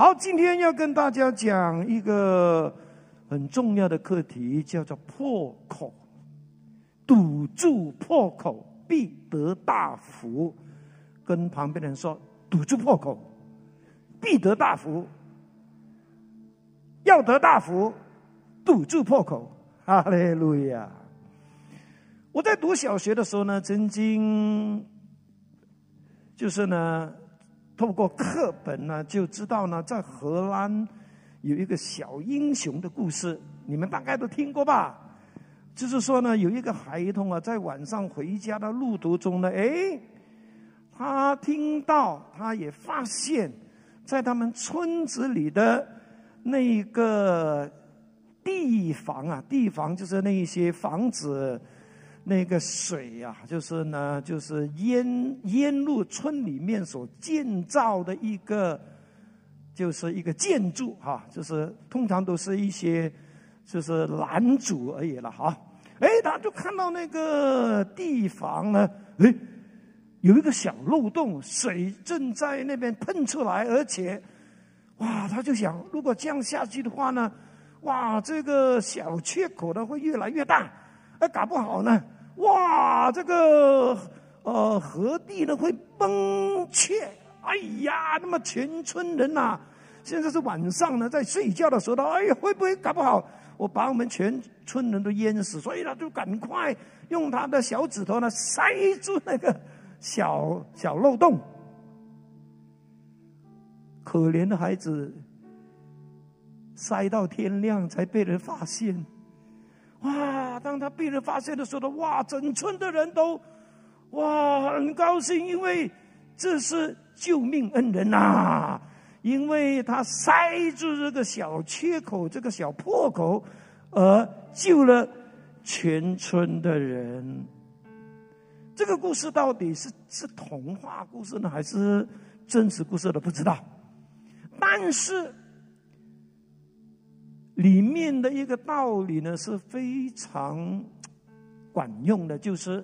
好，今天要跟大家讲一个很重要的课题，叫做破口。堵住破口，必得大福。跟旁边的人说：堵住破口，必得大福。要得大福，堵住破口。哈利路亚！我在读小学的时候呢，曾经就是呢，透过课本呢，就知道呢，在荷兰有一个小英雄的故事，你们大概都听过吧？就是说呢，有一个孩童啊，在晚上回家的路途中呢，哎，他听到，他也发现，在他们村子里的那个。地房啊，地房就是那一些房子，那个水呀，就是呢，就是淹淹入村里面所建造的一个，就是一个建筑哈，就是通常都是一些就是拦阻而已了哈。哎，他就看到那个地方呢，哎，有一个小漏洞，水正在那边喷出来，而且，哇，他就想，如果这样下去的话呢？哇，这个小缺口呢会越来越大，哎，搞不好呢，哇，这个呃河堤呢会崩缺，哎呀，那么全村人呐，现在是晚上呢，在睡觉的时候，哎呀，会不会搞不好我把我们全村人都淹死？所以他就赶快用他的小指头呢塞住那个小小漏洞，可怜的孩子。塞到天亮才被人发现，哇！当他被人发现的时候，哇！整村的人都哇很高兴，因为这是救命恩人呐！因为他塞住这个小缺口、这个小破口，而救了全村的人。这个故事到底是是童话故事呢，还是真实故事都不知道。但是。里面的一个道理呢是非常管用的，就是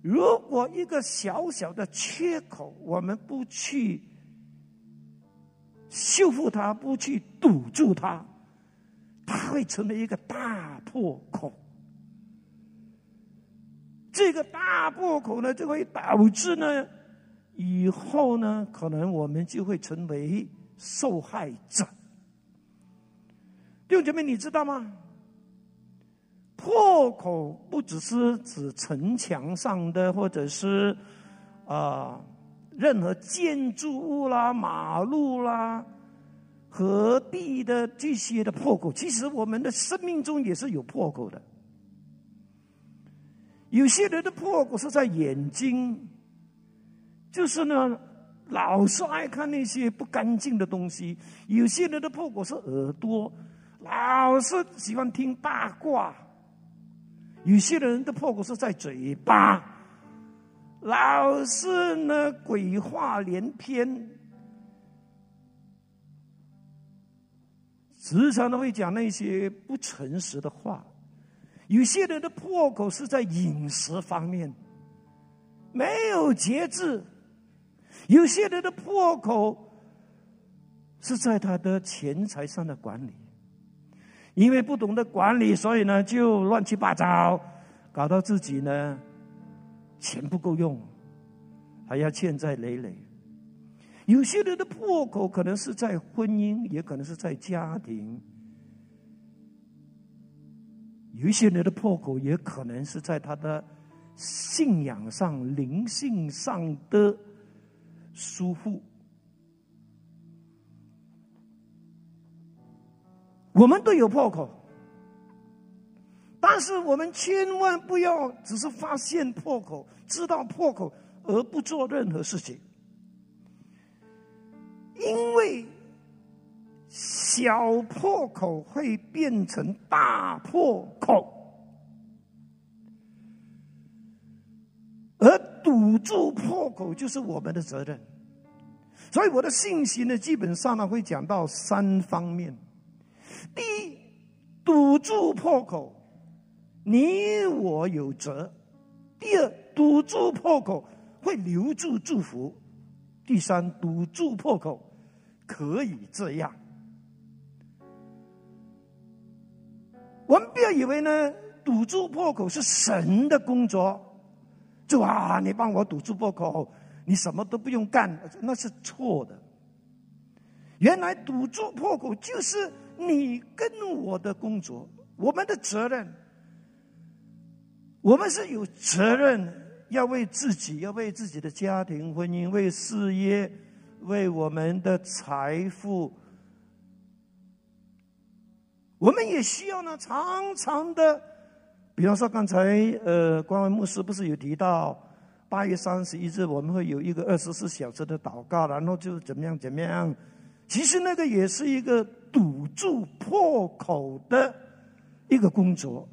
如果一个小小的缺口，我们不去修复它，不去堵住它，它会成为一个大破口。这个大破口呢，就会导致呢，以后呢，可能我们就会成为受害者。弟兄姐妹，你知道吗？破口不只是指城墙上的，或者是啊任何建筑物啦、马路啦、河地的这些的破口。其实我们的生命中也是有破口的。有些人的破口是在眼睛，就是呢老是爱看那些不干净的东西；有些人的破口是耳朵。老是喜欢听八卦，有些人的破口是在嘴巴，老是呢鬼话连篇，时常都会讲那些不诚实的话。有些人的破口是在饮食方面，没有节制；有些人的破口是在他的钱财上的管理。因为不懂得管理，所以呢就乱七八糟，搞到自己呢钱不够用，还要欠债累累。有些人的破口可能是在婚姻，也可能是在家庭；有一些人的破口也可能是在他的信仰上、灵性上的疏忽。我们都有破口，但是我们千万不要只是发现破口、知道破口而不做任何事情，因为小破口会变成大破口，而堵住破口就是我们的责任。所以我的信息呢，基本上呢会讲到三方面。第一，堵住破口，你我有责；第二，堵住破口会留住祝福；第三，堵住破口可以这样。我们不要以为呢，堵住破口是神的工作，就啊，你帮我堵住破口，你什么都不用干，那是错的。原来堵住破口就是你跟我的工作，我们的责任。我们是有责任要为自己，要为自己的家庭、婚姻、为事业、为我们的财富。我们也需要呢，常常的，比方说刚才呃，关文牧师不是有提到，八月三十一日我们会有一个二十四小时的祷告，然后就怎么样怎么样。其实那个也是一个堵住破口的一个工作。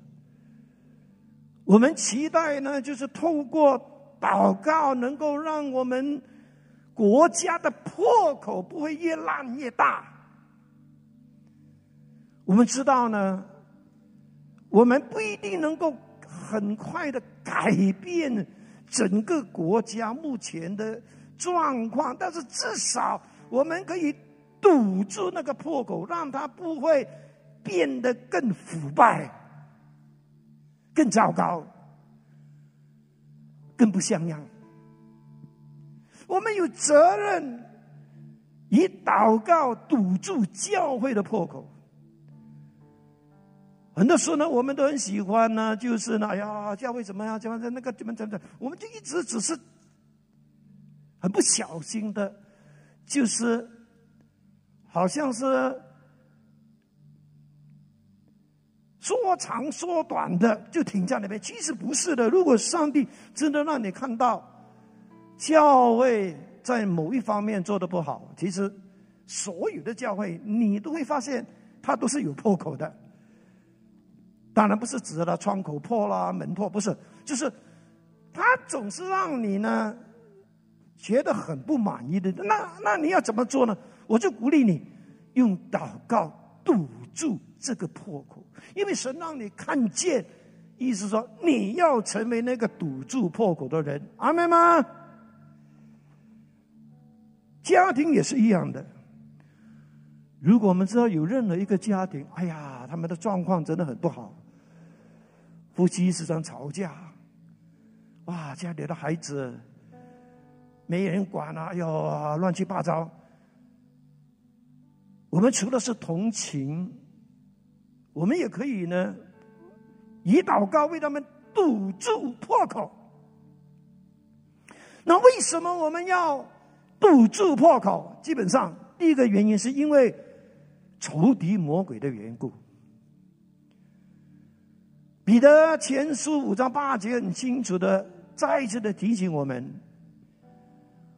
我们期待呢，就是透过祷告，能够让我们国家的破口不会越烂越大。我们知道呢，我们不一定能够很快的改变整个国家目前的状况，但是至少我们可以。堵住那个破口，让它不会变得更腐败、更糟糕、更不像样。我们有责任以祷告堵住教会的破口。很多时候呢，我们都很喜欢呢，就是呢，哎呀，教会怎么样？怎么样？那个怎么怎么？我们就一直只是很不小心的，就是。好像是说长说短的，就停在那边。其实不是的。如果上帝真的让你看到教会在某一方面做的不好，其实所有的教会你都会发现，它都是有破口的。当然不是指了窗口破啦、门破，不是，就是它总是让你呢觉得很不满意的。那那你要怎么做呢？我就鼓励你用祷告堵住这个破口，因为神让你看见，意思说你要成为那个堵住破口的人，阿妹吗？家庭也是一样的。如果我们知道有任何一个家庭，哎呀，他们的状况真的很不好，夫妻时常吵架，哇，家里的孩子没人管啊，哎呦，乱七八糟。我们除了是同情，我们也可以呢，以祷告为他们堵住破口。那为什么我们要堵住破口？基本上，第一个原因是因为仇敌魔鬼的缘故。彼得前书五章八节很清楚的，再一次的提醒我们。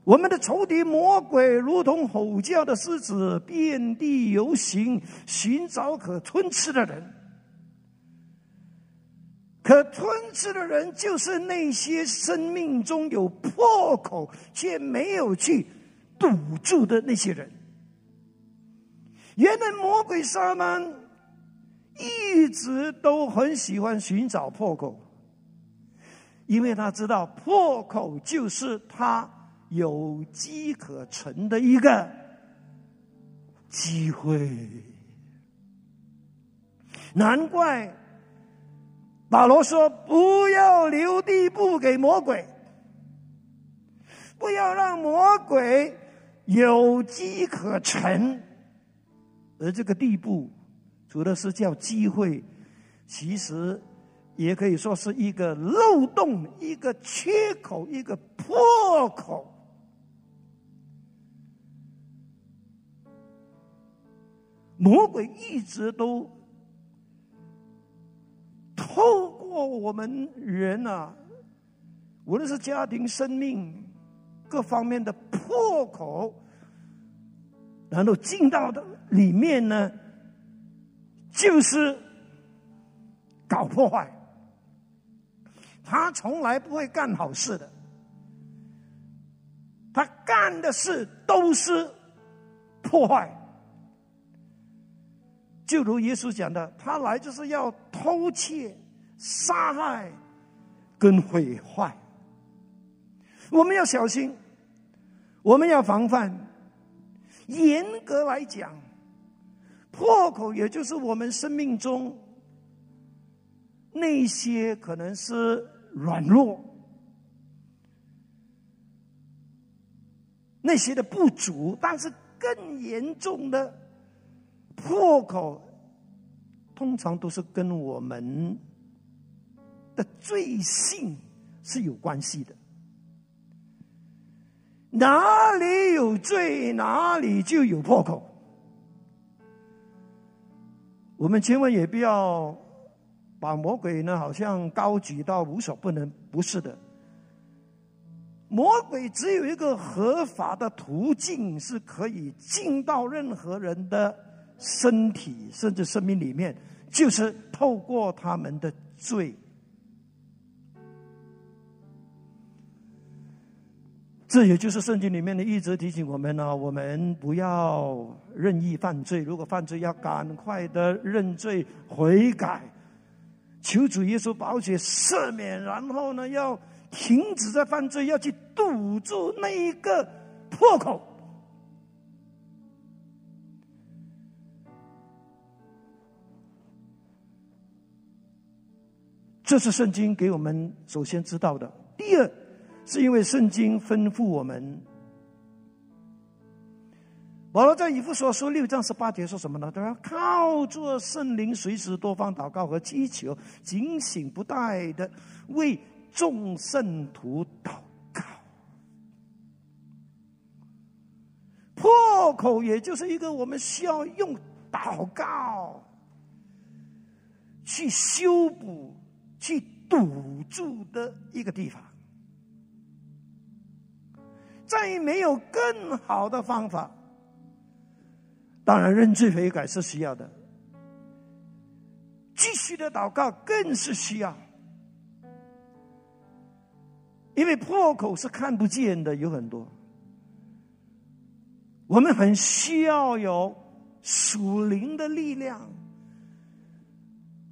我们的仇敌魔鬼如同吼叫的狮子，遍地游行，寻找可吞吃的人。可吞吃的人，就是那些生命中有破口却没有去堵住的那些人。原来魔鬼撒旦一直都很喜欢寻找破口，因为他知道破口就是他。有机可乘的一个机会，难怪保罗说：“不要留地步给魔鬼，不要让魔鬼有机可乘。”而这个地步，除了是叫机会，其实也可以说是一个漏洞、一个缺口、一个破口。魔鬼一直都透过我们人啊，无论是家庭、生命各方面的破口，然后进到的里面呢，就是搞破坏。他从来不会干好事的，他干的事都是破坏。就如耶稣讲的，他来就是要偷窃、杀害跟毁坏。我们要小心，我们要防范，严格来讲，破口也就是我们生命中那些可能是软弱、那些的不足，但是更严重的破口，通常都是跟我们的罪性是有关系的。哪里有罪，哪里就有破口。我们千万也不要把魔鬼呢，好像高举到无所不能。不是的，魔鬼只有一个合法的途径，是可以进到任何人的身体甚至生命里面，就是透过他们的罪。这也就是圣经里面的一直提醒我们呢，我们不要任意犯罪。如果犯罪，要赶快的认罪悔改，求主耶稣保血赦免，然后呢，要停止在犯罪，要去堵住那一个破口。这是圣经给我们首先知道的。第二。是因为圣经吩咐我们，保罗在以弗所书六章十八节说什么呢？他说：“靠着圣灵，随时多方祷告和祈求，警醒不怠的为众圣徒祷告。”破口也就是一个我们需要用祷告去修补、去堵住的一个地方。再没有更好的方法，当然认罪悔改是需要的，继续的祷告更是需要，因为破口是看不见的，有很多，我们很需要有属灵的力量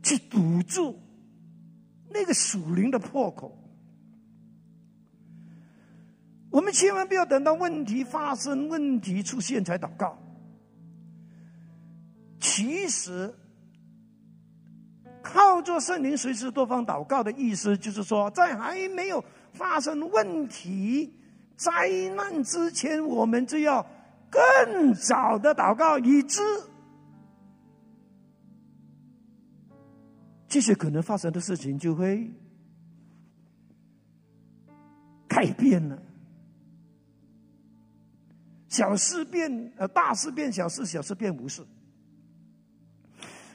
去堵住那个属灵的破口。我们千万不要等到问题发生、问题出现才祷告。其实，靠着圣灵随时多方祷告的意思，就是说，在还没有发生问题、灾难之前，我们就要更早的祷告，以致这些可能发生的事情就会改变了。小事变呃大事变小事，小事变无事。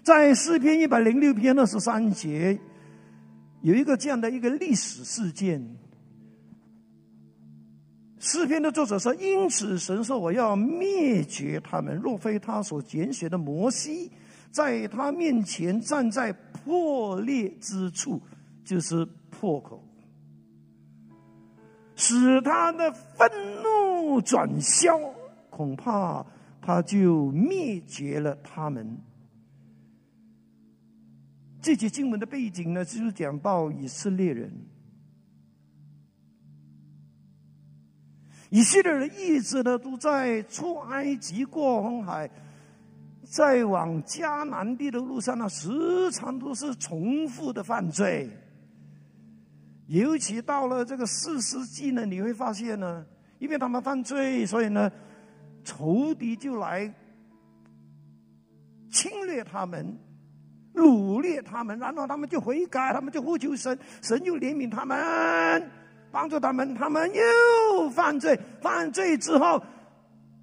在诗篇一百零六篇二十三节，有一个这样的一个历史事件。诗篇的作者说：“因此神说我要灭绝他们，若非他所拣选的摩西在他面前站在破裂之处，就是破口。”使他的愤怒转消，恐怕他就灭绝了他们。这节经文的背景呢，就是讲到以色列人，以色列人一直呢都在出埃及过红海，在往迦南地的路上呢，时常都是重复的犯罪。尤其到了这个四世纪呢，你会发现呢，因为他们犯罪，所以呢，仇敌就来侵略他们、掳掠他们，然后他们就悔改，他们就呼求神，神又怜悯他们，帮助他们，他们又犯罪，犯罪之后，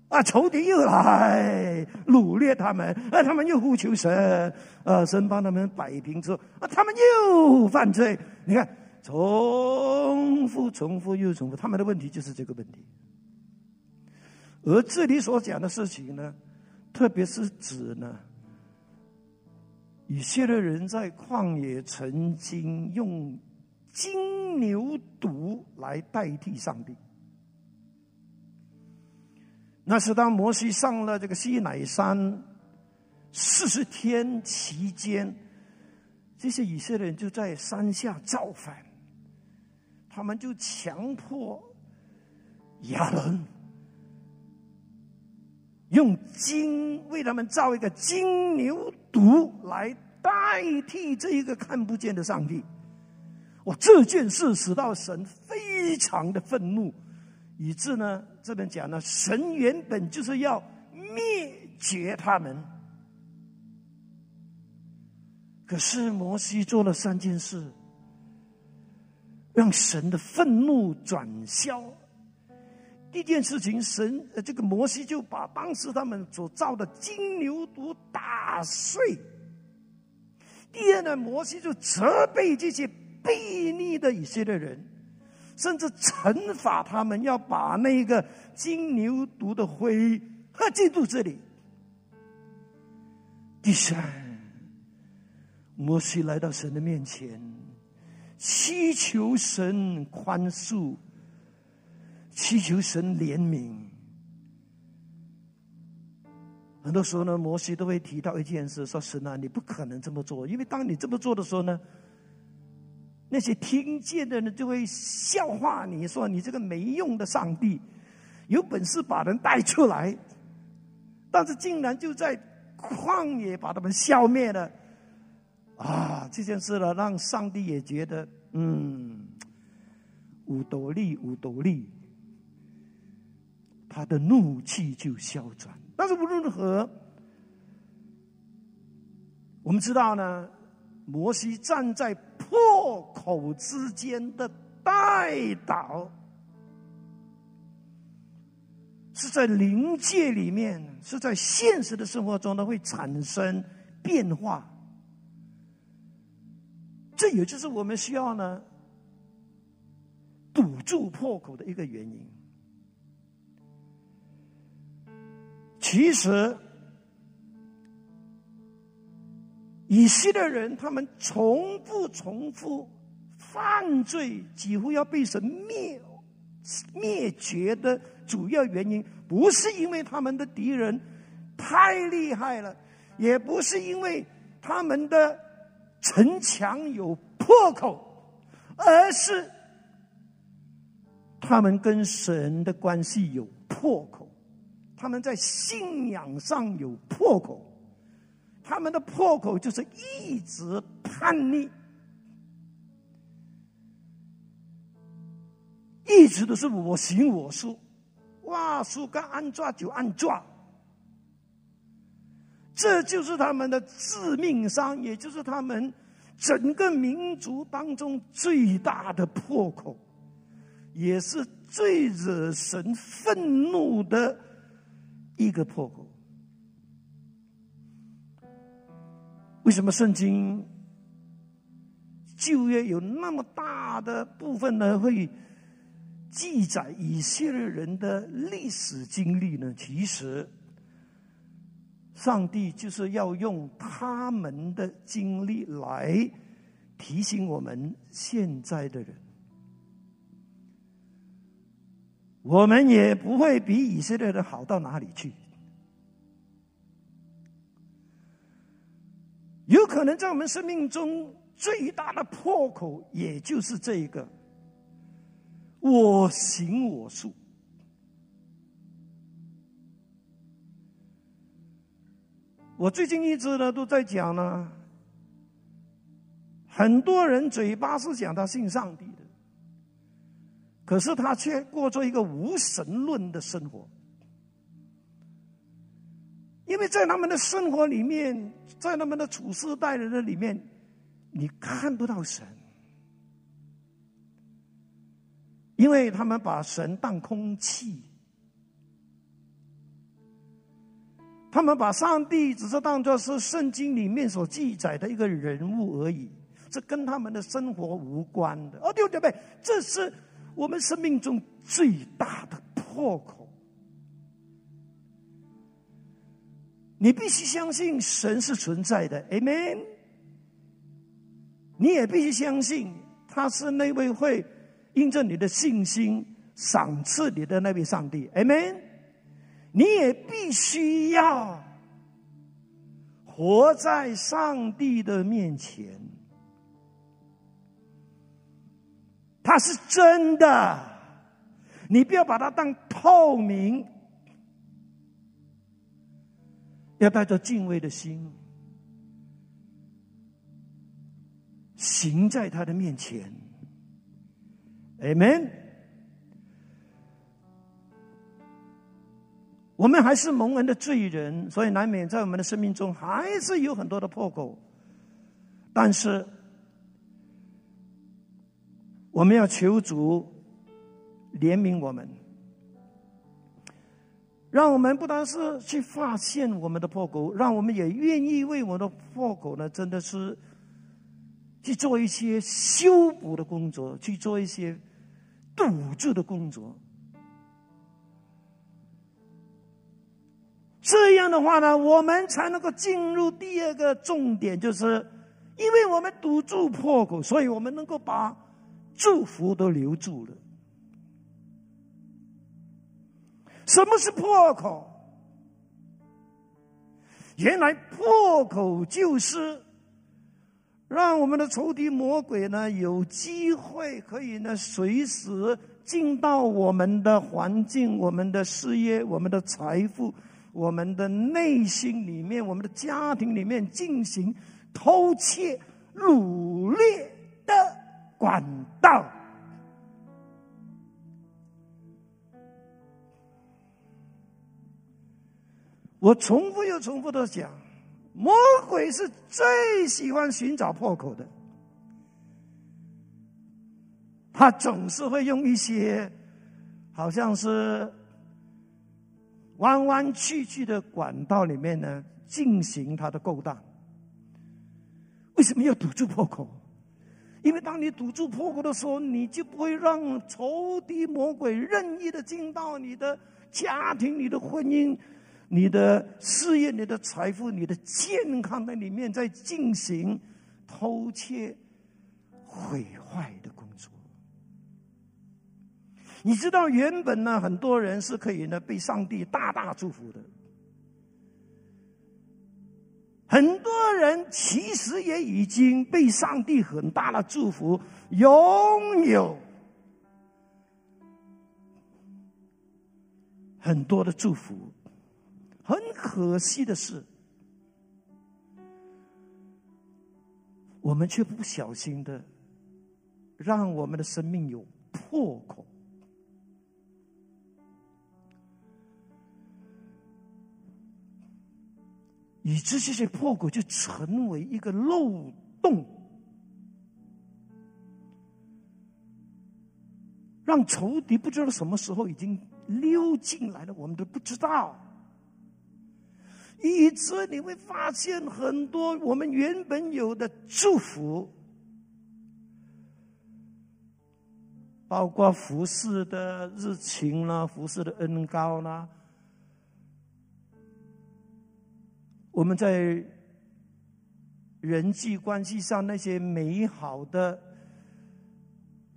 啊，仇敌又来掳掠他们，啊，他们又呼求神，啊，神帮他们摆平之后，啊，他们又犯罪，你看。重复、重复又重复，他们的问题就是这个问题。而这里所讲的事情呢，特别是指呢，以色列人在旷野曾经用金牛犊来代替上帝。那是当摩西上了这个西乃山四十天期间，这些以色列人就在山下造反。他们就强迫亚伦用金为他们造一个金牛犊来代替这一个看不见的上帝。哇，这件事使到神非常的愤怒，以致呢，这边讲呢，神原本就是要灭绝他们，可是摩西做了三件事，让神的愤怒转消。第一件事情，神呃，这个摩西就把当时他们所造的金牛犊打碎。第二呢，摩西就责备这些悖逆的以色列人，甚至惩罚他们，要把那个金牛犊的灰喝进肚子里。第三，摩西来到神的面前，祈求神宽恕。祈求神怜悯。很多时候呢，摩西都会提到一件事，说：“神啊，你不可能这么做，因为当你这么做的时候呢，那些听见的人就会笑话你，说你这个没用的上帝，有本事把人带出来，但是竟然就在旷野把他们消灭了。”啊，这件事呢，让上帝也觉得，嗯，五斗力，五斗力。他的怒气就消转。但是无论如何，我们知道呢，摩西站在破口之间的代祷，是在灵界里面，是在现实的生活中呢，会产生变化。这也就是我们需要呢，堵住破口的一个原因。其实，以色列人他们重复重复犯罪，几乎要被神灭灭绝的主要原因，不是因为他们的敌人太厉害了，也不是因为他们的城墙有破口，而是他们跟神的关系有破口。他们在信仰上有破口，他们的破口就是一直叛逆，一直都是我行我素，哇，说该按抓就按抓，这就是他们的致命伤，也就是他们整个民族当中最大的破口，也是最惹神愤怒的。一个破口，为什么圣经旧约有那么大的部分呢？会记载以色列人的历史经历呢？其实，上帝就是要用他们的经历来提醒我们现在的人。我们也不会比以色列人好到哪里去。有可能在我们生命中最大的破口，也就是这一个“我行我素”。我最近一直呢都在讲呢，很多人嘴巴是讲他信上帝的。可是他却过着一个无神论的生活，因为在他们的生活里面，在他们的处事待人的里面，你看不到神，因为他们把神当空气，他们把上帝只是当作是圣经里面所记载的一个人物而已，这跟他们的生活无关的。哦，对对对，这是。我们生命中最大的破口，你必须相信神是存在的，Amen。你也必须相信他是那位会印证你的信心、赏赐你的那位上帝，Amen。你也必须要活在上帝的面前。他是真的，你不要把它当透明。要带着敬畏的心，行在他的面前。Amen。我们还是蒙恩的罪人，所以难免在我们的生命中还是有很多的破口。但是，我们要求主怜悯我们。让我们不单是去发现我们的破口，让我们也愿意为我们的破口呢，真的是去做一些修补的工作，去做一些堵住的工作。这样的话呢，我们才能够进入第二个重点，就是因为我们堵住破口，所以我们能够把祝福都留住了。什么是破口？原来破口就是让我们的仇敌魔鬼呢有机会可以呢随时进到我们的环境、我们的事业、我们的财富、我们的内心里面、我们的家庭里面进行偷窃、掳掠的管道。我重复又重复的讲，魔鬼是最喜欢寻找破口的，他总是会用一些好像是弯弯曲曲的管道里面呢进行他的勾当。为什么要堵住破口？因为当你堵住破口的时候，你就不会让仇敌魔鬼任意的进到你的家庭、你的婚姻。你的事业、你的财富、你的健康在里面在进行偷窃、毁坏的工作。你知道，原本呢，很多人是可以呢被上帝大大祝福的，很多人其实也已经被上帝很大的祝福，拥有很多的祝福。很可惜的是，我们却不小心的，让我们的生命有破口，以致这些破口就成为一个漏洞，让仇敌不知道什么时候已经溜进来了，我们都不知道。以致你会发现很多我们原本有的祝福，包括服饰的热情啦，服饰的恩高啦，我们在人际关系上那些美好的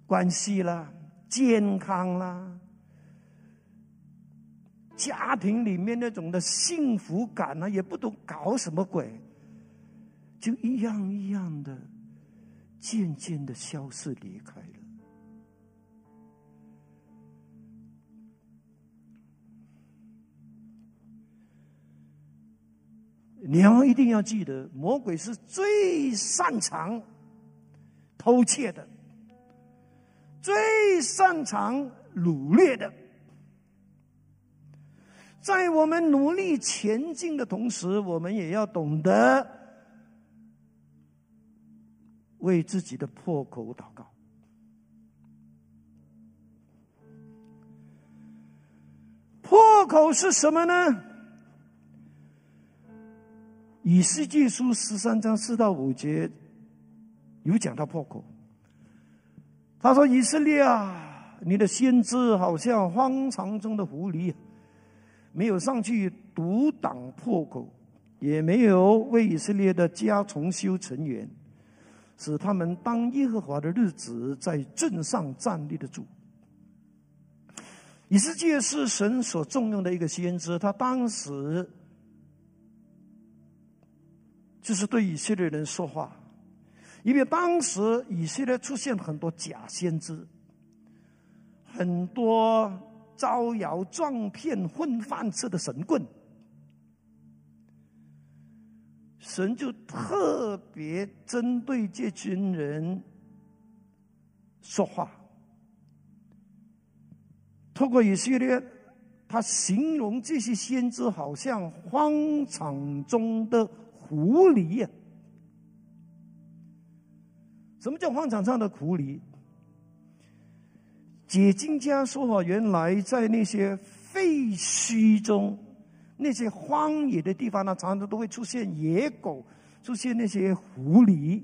关系啦，健康啦。家庭里面那种的幸福感呢，也不懂搞什么鬼，就一样一样的，渐渐的消失离开了。你要一定要记得，魔鬼是最擅长偷窃的，最擅长掳掠的。在我们努力前进的同时，我们也要懂得为自己的破口祷告。破口是什么呢？以世界书十三章四到五节有讲到破口。他说：“以色列啊，你的先知好像荒场中的狐狸。”没有上去独挡破口，也没有为以色列的家重修成员，使他们当耶和华的日子在镇上站立得住。以色列是神所重用的一个先知，他当时就是对以色列人说话，因为当时以色列出现很多假先知，很多。招摇撞骗混饭吃的神棍，神就特别针对这群人说话，透过以色列，他形容这些先知好像荒场中的狐狸呀。什么叫荒场上的狐狸？解经家说啊，原来在那些废墟中。那些荒野的地方呢，常常都会出现野狗，出现那些狐狸，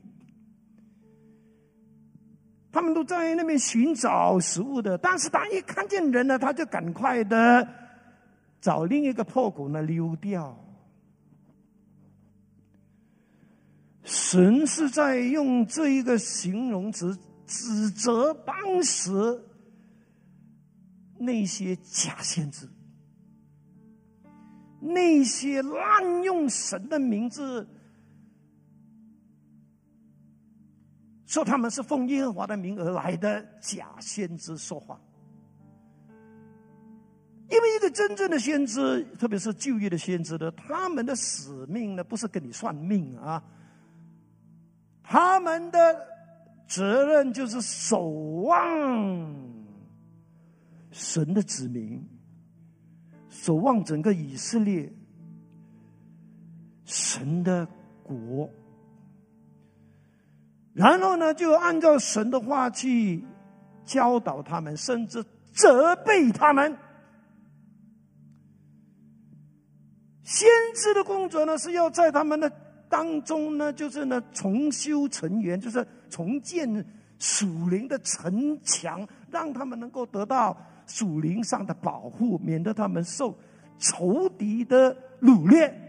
他们都在那边寻找食物的。但是，他一看见人呢，他就赶快的找另一个破口呢溜掉。神是在用这一个形容词指责当时那些假先知。那些滥用神的名字，说他们是奉耶和华的名而来的假先知说话，因为一个真正的先知，特别是就业的先知的，他们的使命呢，不是跟你算命啊，他们的责任就是守望神的子民。守望整个以色列神的国，然后呢，就按照神的话去教导他们，甚至责备他们。先知的工作呢，是要在他们的当中呢，就是呢重修成员，就是重建属灵的城墙，让他们能够得到。属灵上的保护，免得他们受仇敌的掳掠。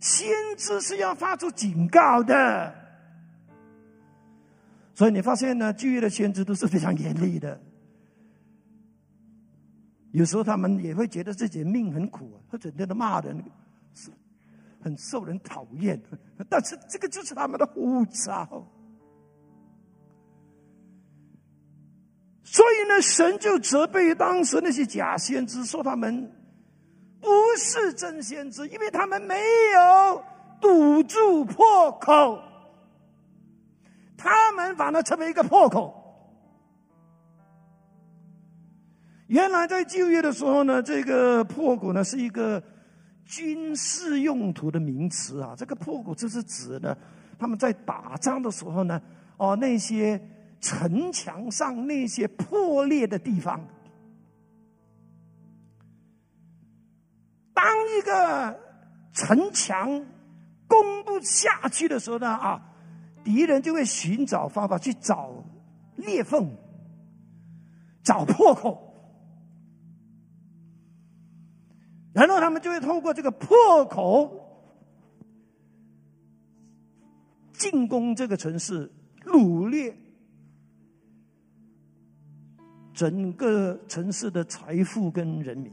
先知是要发出警告的，所以你发现呢，旧约的先知都是非常严厉的。有时候他们也会觉得自己命很苦，他整天的骂人，很受人讨厌。但是这个就是他们的护照。所以呢，神就责备当时那些假先知，说他们不是真先知，因为他们没有堵住破口，他们反而成为一个破口。原来在就业的时候呢，这个破口呢是一个军事用途的名词啊。这个破口就是指的他们在打仗的时候呢，哦那些。城墙上那些破裂的地方，当一个城墙攻不下去的时候呢，啊，敌人就会寻找方法去找裂缝、找破口，然后他们就会透过这个破口进攻这个城市，掳掠。整个城市的财富跟人民，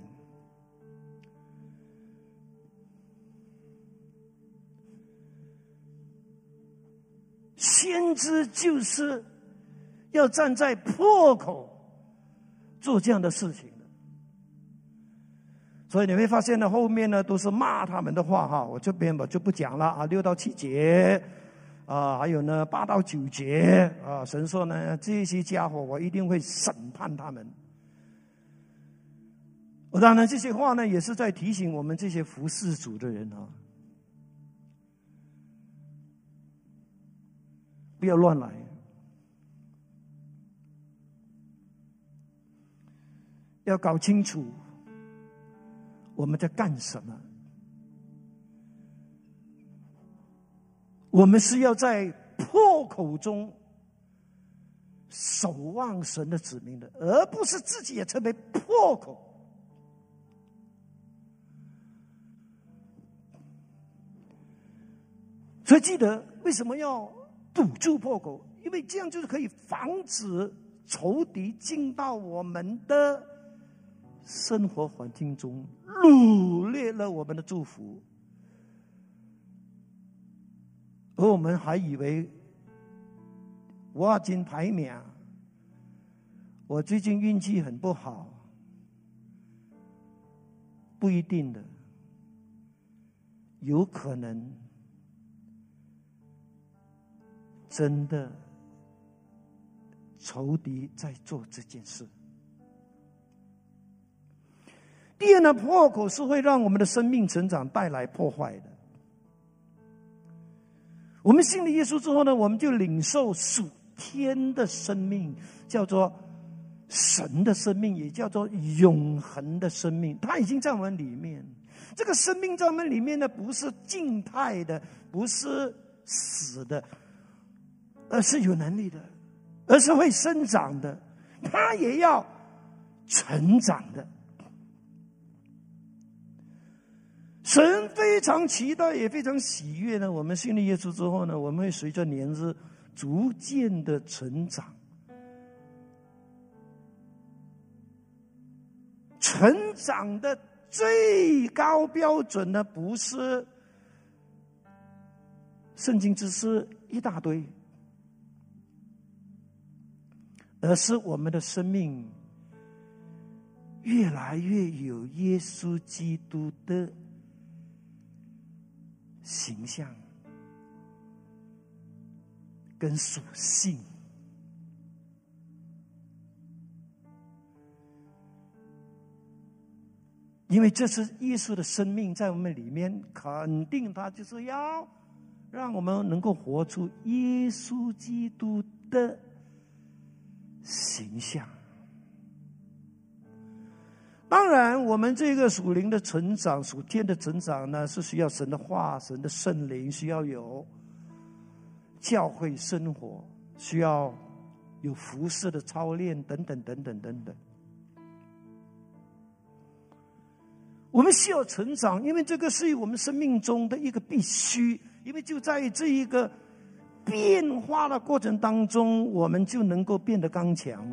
先知就是要站在破口做这样的事情的，所以你会发现呢，后面呢都是骂他们的话哈，我这边我就不讲了啊，六到七节。啊，还有呢，八到九节啊，神说呢，这些家伙我一定会审判他们。我当然这些话呢，也是在提醒我们这些服侍主的人啊，不要乱来，要搞清楚我们在干什么。我们是要在破口中守望神的子民的，而不是自己也成为破口。所以记得为什么要堵住破口？因为这样就是可以防止仇敌进到我们的生活环境中，掳掠了我们的祝福。而我们还以为，我今排名，我最近运气很不好，不一定的。有可能真的仇敌在做这件事。第二呢，破口是会让我们的生命成长带来破坏的。我们信了耶稣之后呢，我们就领受属天的生命，叫做神的生命，也叫做永恒的生命。它已经在我们里面。这个生命在我们里面呢，不是静态的，不是死的，而是有能力的，而是会生长的。它也要成长的。神非常期待，也非常喜悦呢。我们信了耶稣之后呢，我们会随着年日逐渐的成长。成长的最高标准呢，不是圣经知识一大堆，而是我们的生命越来越有耶稣基督的。形象跟属性，因为这是耶稣的生命在我们里面，肯定他就是要让我们能够活出耶稣基督的形象。当然，我们这个属灵的成长、属天的成长呢，是需要神的话、神的圣灵，需要有教会生活，需要有服饰的操练等等等等等等。我们需要成长，因为这个是我们生命中的一个必须，因为就在这一个变化的过程当中，我们就能够变得刚强。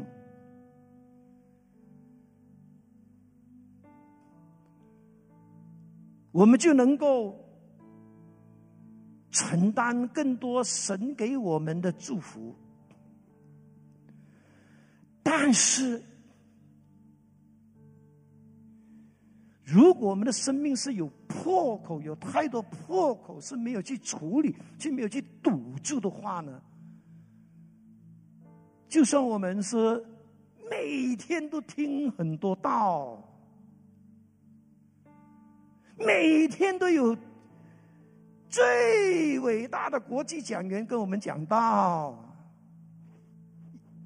我们就能够承担更多神给我们的祝福，但是，如果我们的生命是有破口，有太多破口是没有去处理，却没有去堵住的话呢？就算我们是每天都听很多道。每天都有最伟大的国际讲员跟我们讲道，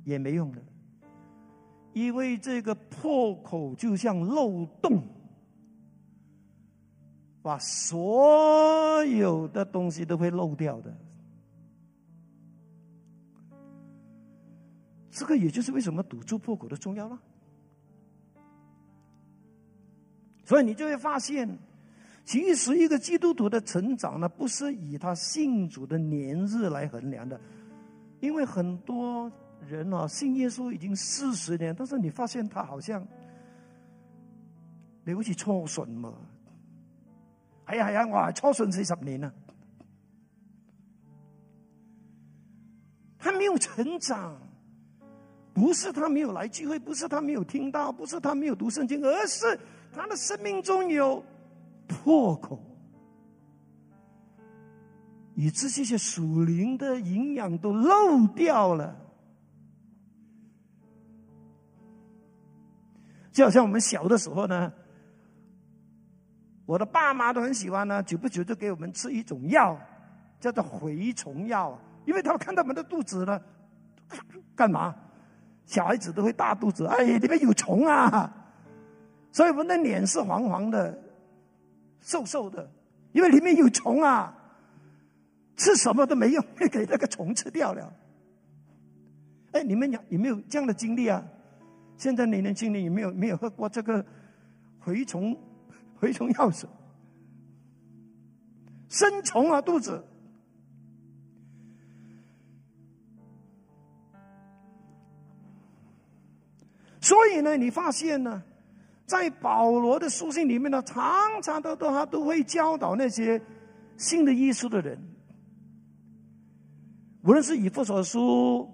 也没用的，因为这个破口就像漏洞，把所有的东西都会漏掉的。这个也就是为什么堵住破口的重要了。所以你就会发现。其实，一个基督徒的成长呢，不是以他信主的年日来衡量的，因为很多人啊，信耶稣已经四十年，但是你发现他好像你好似初信嘛，哎呀哎呀，我初信四十年呢，他没有成长，不是他没有来聚会，不是他没有听到，不是他没有读圣经，而是他的生命中有。破口，以致这些属灵的营养都漏掉了。就好像我们小的时候呢，我的爸妈都很喜欢呢，久不久就给我们吃一种药，叫做蛔虫药，因为他们看到我们的肚子呢，干嘛？小孩子都会大肚子，哎，里面有虫啊，所以我们的脸是黄黄的。瘦瘦的，因为里面有虫啊，吃什么都没用，会 给那个虫吃掉了。哎，你们有有没有这样的经历啊？现在你年轻人有没有没有喝过这个蛔虫 蛔虫药水？生虫啊，肚子。所以呢，你发现呢？在保罗的书信里面呢，常常都都他都会教导那些信的耶稣的人，无论是以弗所书、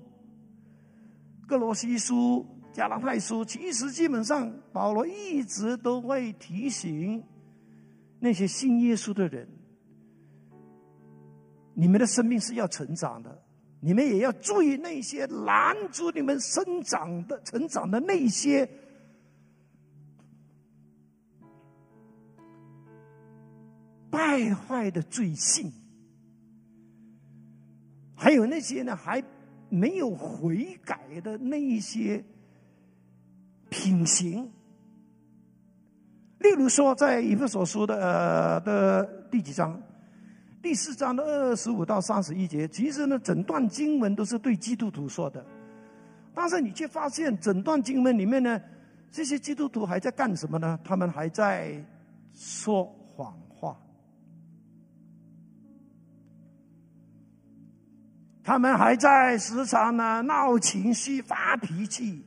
各罗西书、加拉太书，其实基本上保罗一直都会提醒那些信耶稣的人，你们的生命是要成长的，你们也要注意那些拦阻你们生长的、成长的那些败坏的罪性，还有那些呢还没有悔改的那一些品行。例如说，在以弗所书的呃的第几章？第四章的二十五到三十一节，其实呢，整段经文都是对基督徒说的，但是你却发现整段经文里面呢，这些基督徒还在干什么呢？他们还在说谎他们还在时常呢闹情绪、发脾气，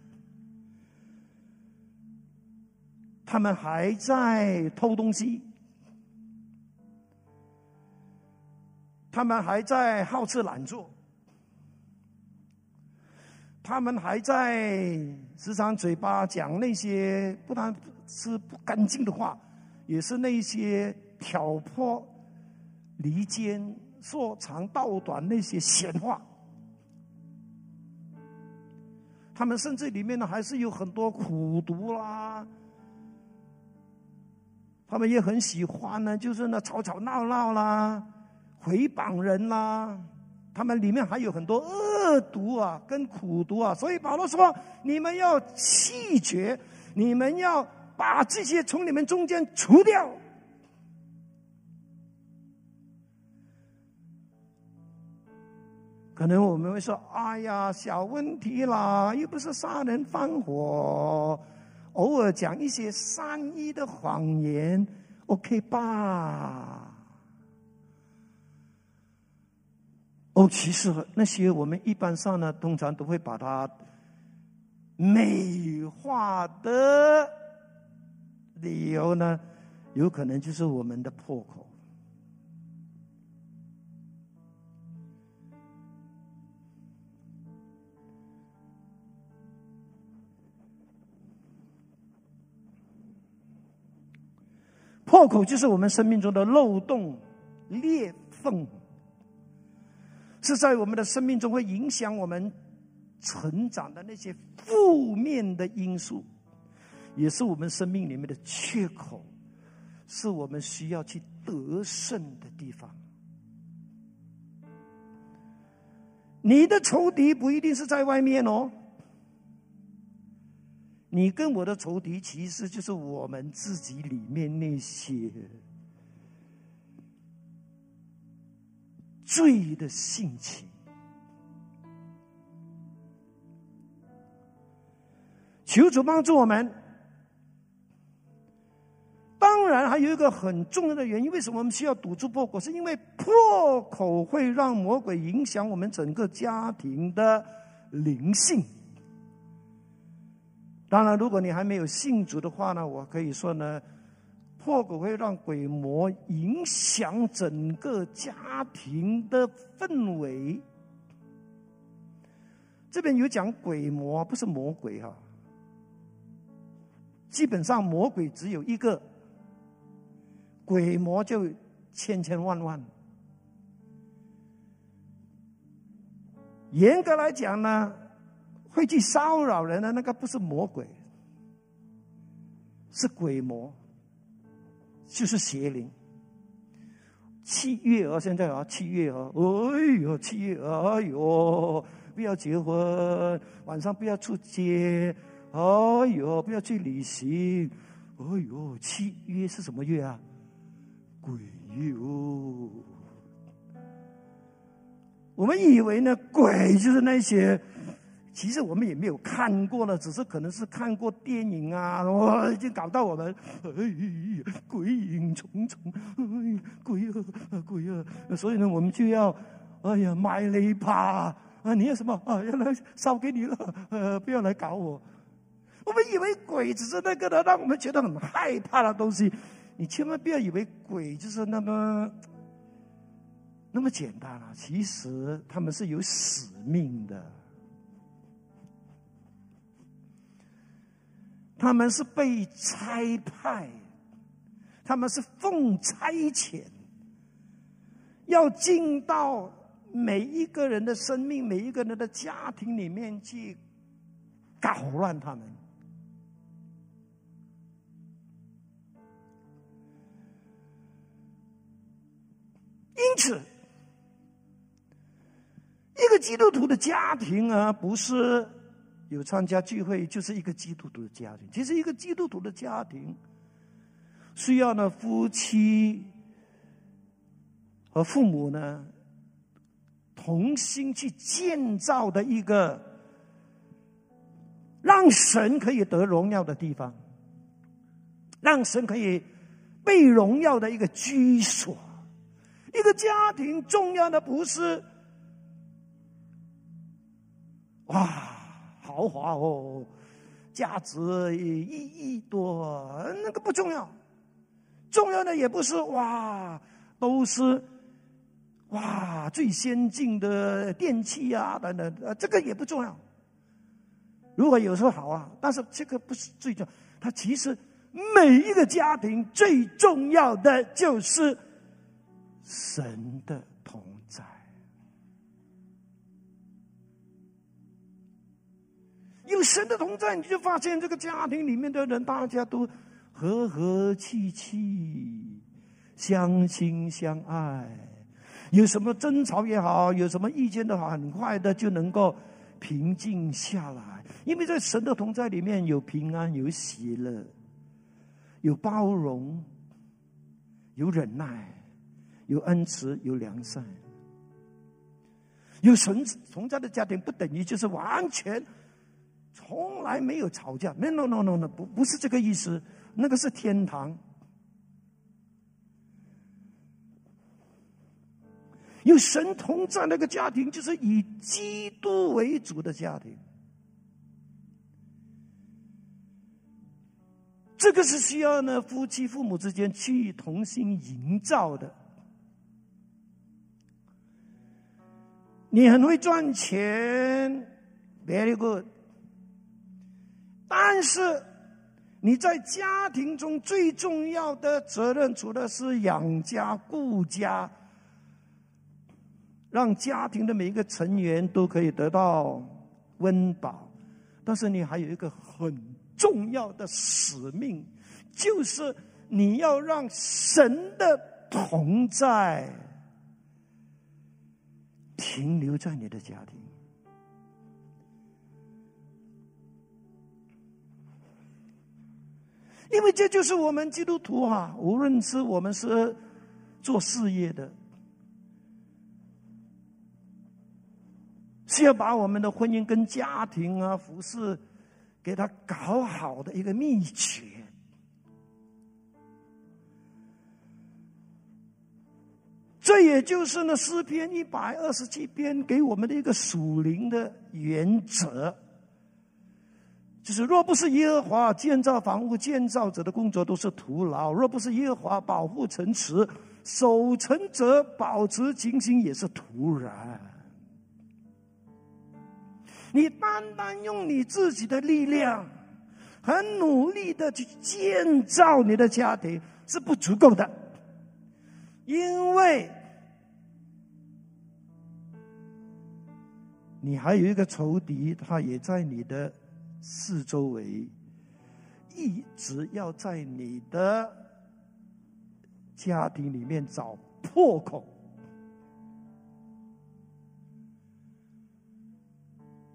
他们还在偷东西。他们还在好吃懒做，他们还在时常嘴巴讲那些不但是不干净的话，也是那些挑拨离间、说长道短那些闲话。他们甚至里面呢，还是有很多苦毒啦。他们也很喜欢呢，就是那吵吵闹闹啦。诽谤人啦，他们里面还有很多恶毒啊，跟苦毒啊，所以保罗说：你们要弃绝，你们要把这些从你们中间除掉。可能我们会说：哎呀，小问题啦，又不是杀人放火，偶尔讲一些善意的谎言，OK 吧？哦，其实那些我们一般上呢，通常都会把它美化的理由呢，有可能就是我们的破口。破口就是我们生命中的漏洞、裂缝。是在我们的生命中会影响我们成长的那些负面的因素，也是我们生命里面的缺口，是我们需要去得胜的地方。你的仇敌不一定是在外面哦，你跟我的仇敌其实就是我们自己里面那些。罪的性情，求主帮助我们。当然，还有一个很重要的原因，为什么我们需要堵住破口？是因为破口会让魔鬼影响我们整个家庭的灵性。当然，如果你还没有信主的话呢，我可以说呢。破鬼会让鬼魔影响整个家庭的氛围。这边有讲鬼魔，不是魔鬼哈。基本上魔鬼只有一个，鬼魔就千千万万。严格来讲呢，会去骚扰人的那个不是魔鬼，是鬼魔。就是邪灵，七月啊，现在啊，七月啊，哎呦，七月，哎呦，不要结婚，晚上不要出街，哎呦，不要去旅行，哎呦，七月是什么月啊？鬼月哦！我们以为呢，鬼就是那些。其实我们也没有看过了，只是可能是看过电影啊，哇，已经搞到我们，哎呀，鬼影重重，哎，鬼啊，鬼啊！所以呢，我们就要，哎呀，买雷吧，啊，你要什么啊？要来烧给你了，呃，不要来搞我。我们以为鬼只是那个的，让我们觉得很害怕的东西。你千万不要以为鬼就是那么那么简单啊！其实他们是有使命的。他们是被差派，他们是奉差遣，要进到每一个人的生命、每一个人的家庭里面去搞乱他们。因此，一个基督徒的家庭啊，不是有参加聚会就是一个基督徒的家庭。其实，一个基督徒的家庭需要呢夫妻和父母呢同心去建造的一个让神可以得荣耀的地方，让神可以被荣耀的一个居所。一个家庭重要的不是哇豪华哦，价值一亿多，那个不重要。重要的也不是哇，都是哇最先进的电器啊等等，呃，这个也不重要。如果有时候好啊，但是这个不是最重要。它其实每一个家庭最重要的就是。神的同在，有神的同在，你就发现这个家庭里面的人，大家都和和气气，相亲相爱。有什么争吵也好，有什么意见都好，很快的就能够平静下来。因为在神的同在里面有平安，有喜乐，有包容，有忍耐。有恩慈，有良善，有神同在的家庭，不等于就是完全从来没有吵架。no no no no no，不不是这个意思，那个是天堂。有神同在那个家庭，就是以基督为主的家庭。这个是需要呢夫妻父母之间去同心营造的。你很会赚钱，very good。但是你在家庭中最重要的责任，除了是养家顾家，让家庭的每一个成员都可以得到温饱，但是你还有一个很重要的使命，就是你要让神的同在。停留在你的家庭，因为这就是我们基督徒啊，无论是我们是做事业的，是要把我们的婚姻跟家庭啊、服饰给他搞好的一个秘诀。这也就是呢诗篇一百二十七篇给我们的一个属灵的原则，就是若不是耶和华建造房屋，建造者的工作都是徒劳；若不是耶和华保护城池，守城者保持警醒也是徒然。你单单用你自己的力量，很努力的去建造你的家庭是不足够的。因为，你还有一个仇敌，他也在你的四周围，一直要在你的家庭里面找破口，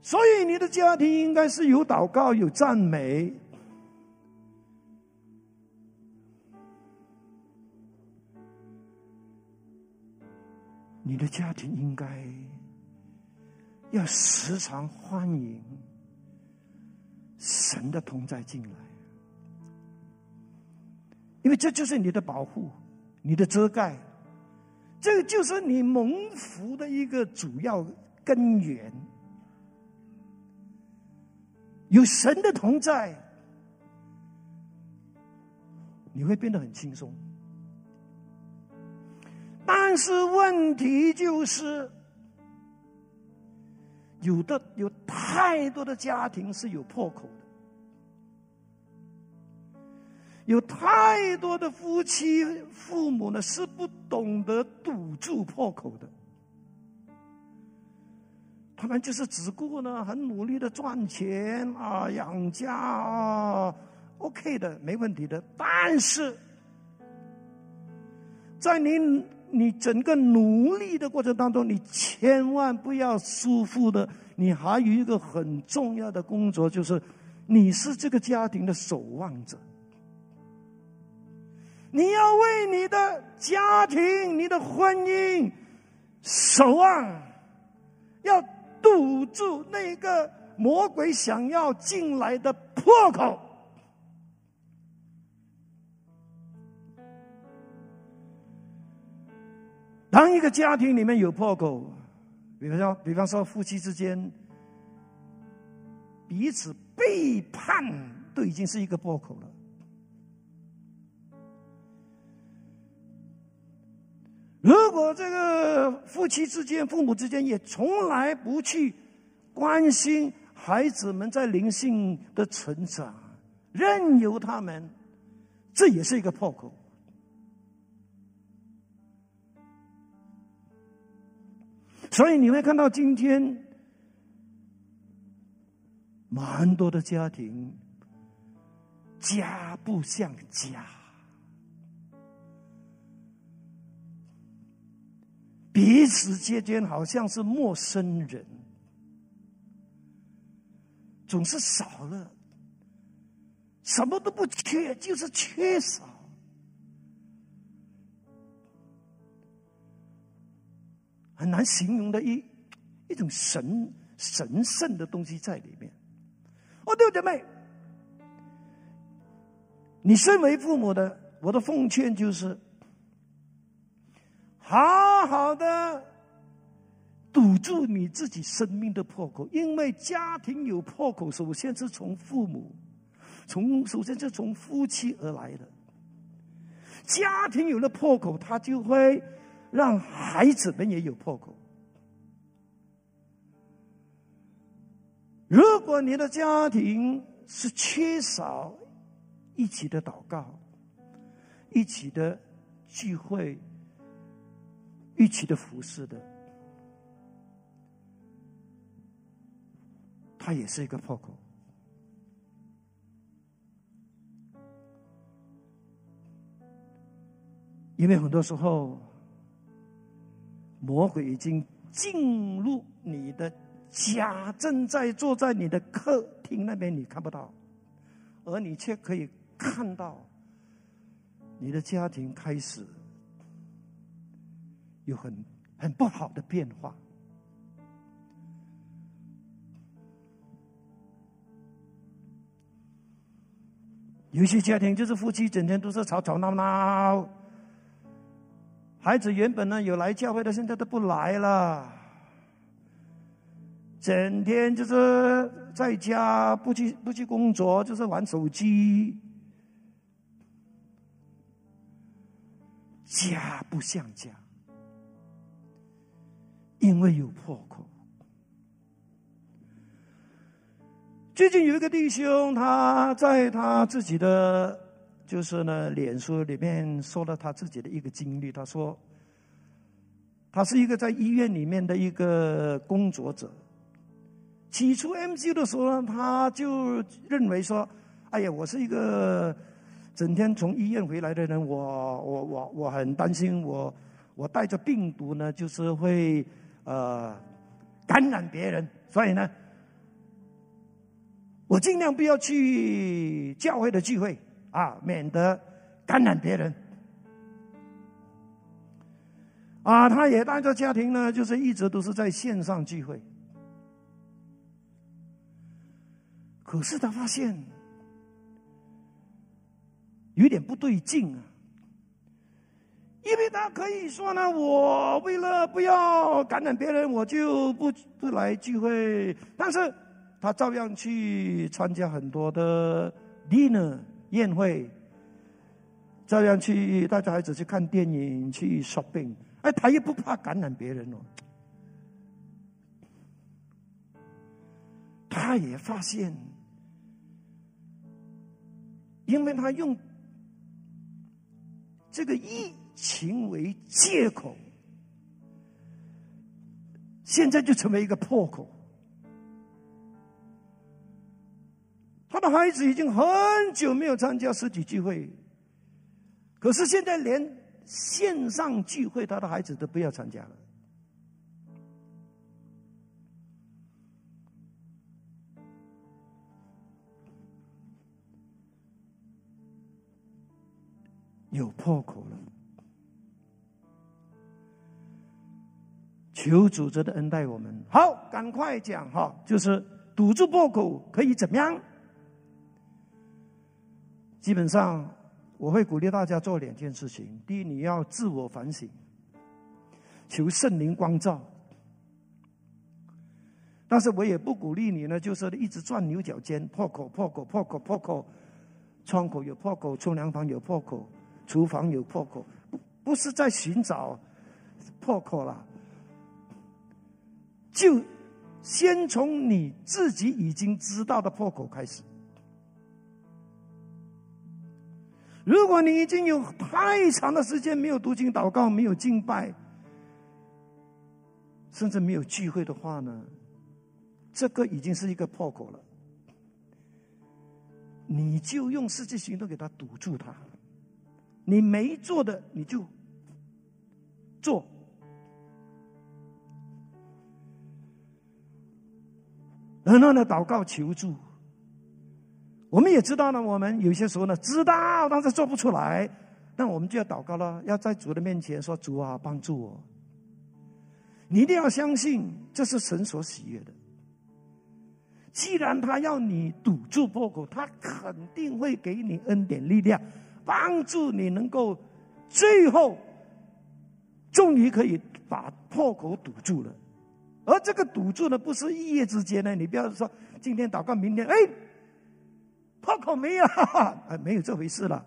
所以你的家庭应该是有祷告、有赞美。你的家庭应该要时常欢迎神的同在进来，因为这就是你的保护，你的遮盖，这个就是你蒙福的一个主要根源。有神的同在，你会变得很轻松。但是问题就是，有的有太多的家庭是有破口的，有太多的夫妻、父母呢是不懂得堵住破口的。他们就是只顾呢，很努力的赚钱啊，养家啊，OK 的，没问题的。但是，在你你整个努力的过程当中，你千万不要疏忽的。你还有一个很重要的工作，就是你是这个家庭的守望者。你要为你的家庭、你的婚姻守望，要堵住那个魔鬼想要进来的破口。当一个家庭里面有破口，比方说，比方说夫妻之间彼此背叛，都已经是一个破口了。如果这个夫妻之间、父母之间也从来不去关心孩子们在灵性的成长，任由他们，这也是一个破口。所以你会看到今天蛮多的家庭家不像家。彼此之间好像是陌生人，总是少了，什么都不缺，就是缺少，很难形容的一一种神神圣的东西在里面。哦，弟兄姐妹，你身为父母的，我的奉劝就是。好好的堵住你自己生命的破口，因为家庭有破口，首先是从父母，从首先是从夫妻而来的。家庭有了破口，他就会让孩子们也有破口。如果你的家庭是缺少一起的祷告，一起的聚会。一起的服侍的，它也是一个破口，因为很多时候，魔鬼已经进入你的家，正在坐在你的客厅那边，你看不到，而你却可以看到你的家庭开始。有很很不好的变化，有些家庭就是夫妻整天都是吵吵闹闹，孩子原本呢有来教会的，现在都不来了，整天就是在家不去不去工作，就是玩手机，家不像家。因为有破口。最近有一个弟兄，他在他自己的就是呢脸书里面说了他自己的一个经历。他说，他是一个在医院里面的一个工作者。起初 M C 的时候呢，他就认为说：“哎呀，我是一个整天从医院回来的人，我我我我很担心，我我带着病毒呢，就是会。”呃，感染别人，所以呢，我尽量不要去教会的聚会啊，免得感染别人。啊，他也带着家庭呢，就是一直都是在线上聚会。可是他发现有点不对劲啊。因为他可以说呢，我为了不要感染别人，我就不不来聚会。但是，他照样去参加很多的 dinner 宴会，照样去带着孩子去看电影、去 shopping。哎，他也不怕感染别人哦。他也发现，因为他用这个疫情为借口，现在就成为一个破口。他的孩子已经很久没有参加实体聚会，可是现在连线上聚会，他的孩子都不要参加了。有破口了，求主者的恩待我们。好，赶快讲哈，就是堵住破口可以怎么样？基本上，我会鼓励大家做两件事情：第一，你要自我反省，求圣灵光照；但是我也不鼓励你呢，就是一直钻牛角尖，破口、破口、破口、破口，窗口有破口，冲凉房有破口，厨房有破口，不不是在寻找破口了，就先从你自己已经知道的破口开始。如果你已经有太长的时间没有读经祷告、没有敬拜，甚至没有聚会的话呢，这个已经是一个破口了。你就用实际行动给他堵住它。你没做的，你就做。然后呢，祷告求助。我们也知道呢，我们有些时候呢知道，但是做不出来，那我们就要祷告了，要在主的面前说：“主啊，帮助我！”你一定要相信，这是神所喜悦的。既然他要你堵住破口，他肯定会给你恩典力量，帮助你能够最后终于可以把破口堵住了。而这个堵住呢，不是一夜之间呢，你不要说今天祷告，明天哎。破口没有，哈 哈哎，没有这回事了。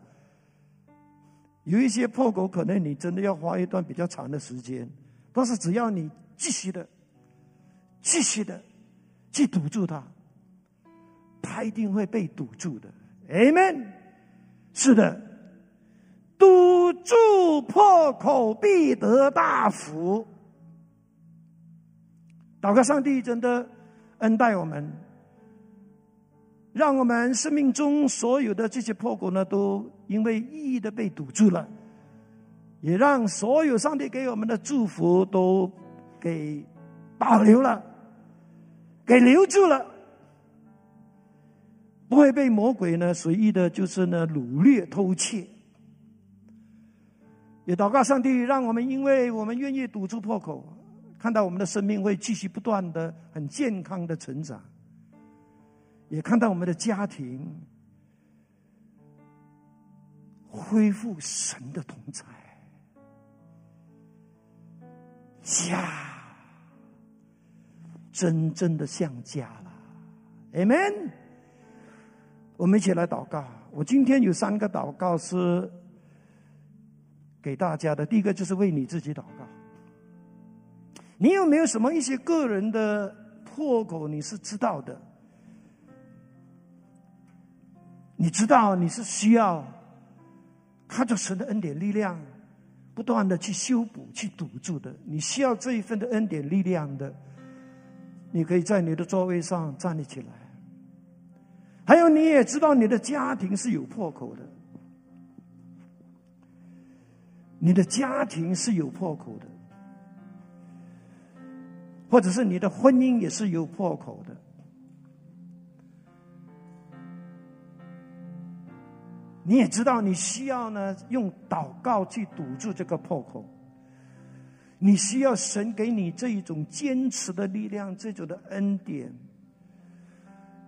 有一些破口，可能你真的要花一段比较长的时间，但是只要你继续的、继续的去堵住它，它一定会被堵住的。Amen。是的，堵住破口必得大福。祷告上帝真的恩待我们。让我们生命中所有的这些破口呢，都因为意义的被堵住了，也让所有上帝给我们的祝福都给保留了，给留住了，不会被魔鬼呢随意的，就是呢掳掠偷窃。也祷告上帝，让我们因为我们愿意堵住破口，看到我们的生命会继续不断的很健康的成长。也看到我们的家庭恢复神的同在，家真正的像家了，Amen。我们一起来祷告。我今天有三个祷告是给大家的。第一个就是为你自己祷告。你有没有什么一些个人的破口？你是知道的。你知道你是需要靠着神的恩典力量，不断的去修补、去堵住的。你需要这一份的恩典力量的，你可以在你的座位上站立起来。还有，你也知道你的家庭是有破口的，你的家庭是有破口的，或者是你的婚姻也是有破口的。你也知道，你需要呢用祷告去堵住这个破口。你需要神给你这一种坚持的力量，这种的恩典。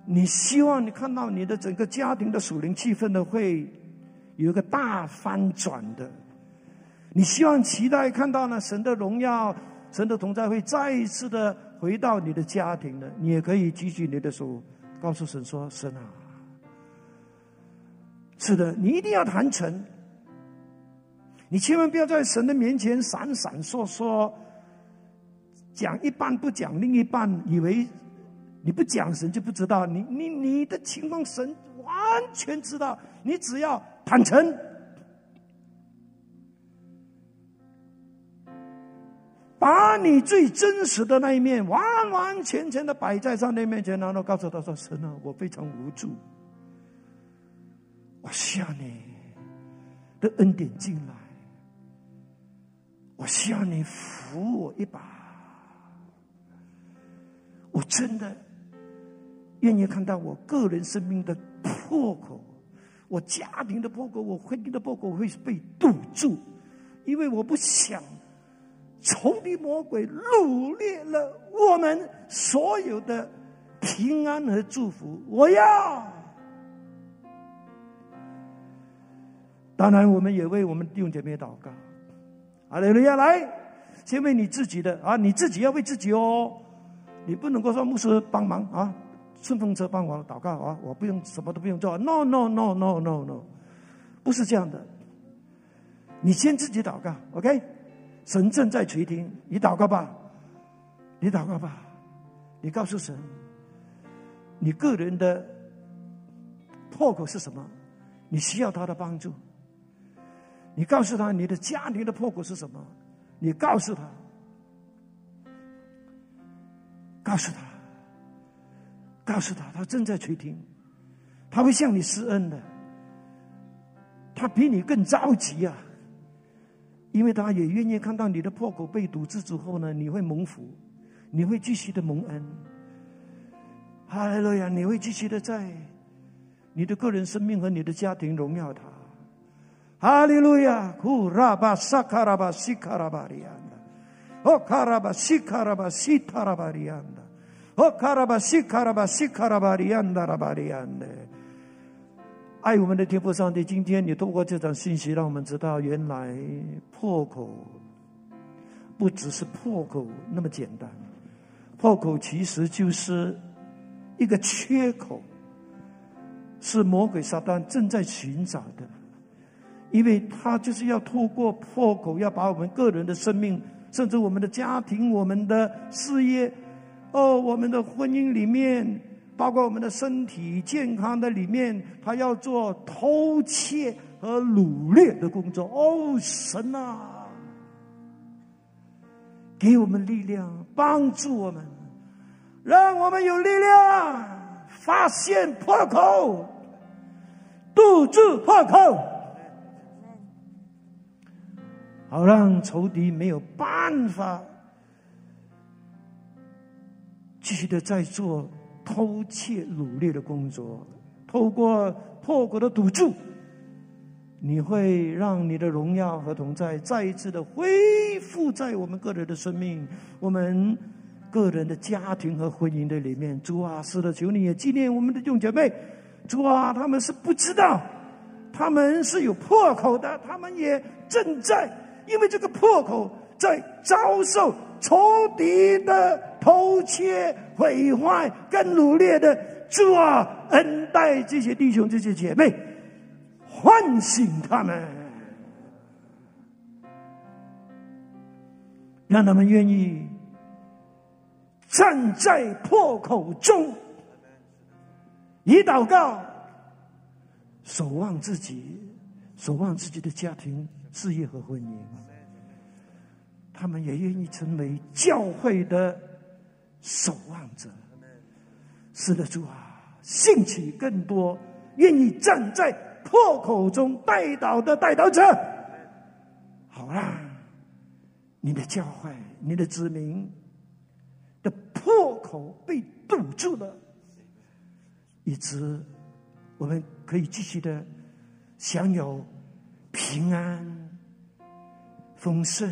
你希望你看到你的整个家庭的属灵气氛呢，会有一个大翻转的。你希望期待看到呢神的荣耀、神的同在会再一次的回到你的家庭的。你也可以举起你的手，告诉神说：“神啊。”是的你一定要坦诚。你千万不要在神的面前闪闪烁烁讲一半不讲另一半以为你不讲神就不知道。你你你的情况神完全知道你只要坦诚。把你最真实的那一面完完全全的摆在上帝面前然后告诉他说神啊我非常无助。我需要你的恩典进来，我需要你扶我一把，我真的愿意看到我个人生命的破口，我家庭的破口，我婚姻的破口会被堵住，因为我不想。”仇敌魔鬼掳掠了我们所有的平安和祝福，我要。当然，我们也为我们弟兄姐妹祷告。阿雷路亚，来，先为你自己的啊，你自己要为自己哦，你不能够说牧师帮忙啊，顺风车帮我祷告啊，我不用什么都不用做。No，No，No，No，No，No，不是这样的，你先自己祷告，OK。神正在垂听，你祷告吧，你祷告吧，你告诉神，你个人的破口是什么？你需要他的帮助。你告诉他你的家庭的破口是什么？你告诉他，告诉他，告诉他，他正在垂听，他会向你施恩的，他比你更着急啊。因为他也愿意看到你的破口被堵住之后呢，你会蒙福，你会继续的蒙恩。哈利路亚，你会继续的在你的个人生命和你的家庭荣耀他。哈利路亚，库拉巴萨卡拉巴西卡拉巴里安的，哦卡拉巴西卡拉巴西塔拉巴里安的，哦卡拉巴西卡拉巴西卡拉巴里安的拉巴里安的。爱我们的天父上帝，今天你透过这场信息，让我们知道，原来破口不只是破口那么简单，破口其实就是一个缺口，是魔鬼撒旦正在寻找的，因为他就是要透过破口，要把我们个人的生命，甚至我们的家庭、我们的事业，哦，我们的婚姻里面。包括我们的身体健康的里面，他要做偷窃和掳掠的工作。哦，神啊，给我们力量，帮助我们，让我们有力量发现破口，堵住破口，好让仇敌没有办法继续的在做。偷窃、努力的工作，透过破口的堵住，你会让你的荣耀和同在再一次的恢复在我们个人的生命、我们个人的家庭和婚姻的里面。主啊，是的，求你也纪念我们的弟兄姐妹。主啊，他们是不知道，他们是有破口的，他们也正在因为这个破口在遭受仇敌的。偷窃、毁坏、更努力的主啊，恩待这些弟兄、这些姐妹，唤醒他们，让他们愿意站在破口中，以祷告守望自己，守望自己的家庭、事业和婚姻。他们也愿意成为教会的。守望者，是的，主啊，兴起更多愿意站在破口中带导的带导者。好啦，你的教会，你的子民的破口被堵住了，以致我们可以继续的享有平安、丰盛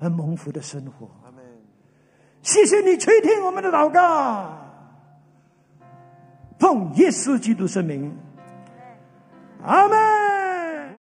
而蒙福的生活。谢谢你垂听我们的祷告，奉耶稣基督圣名，阿门。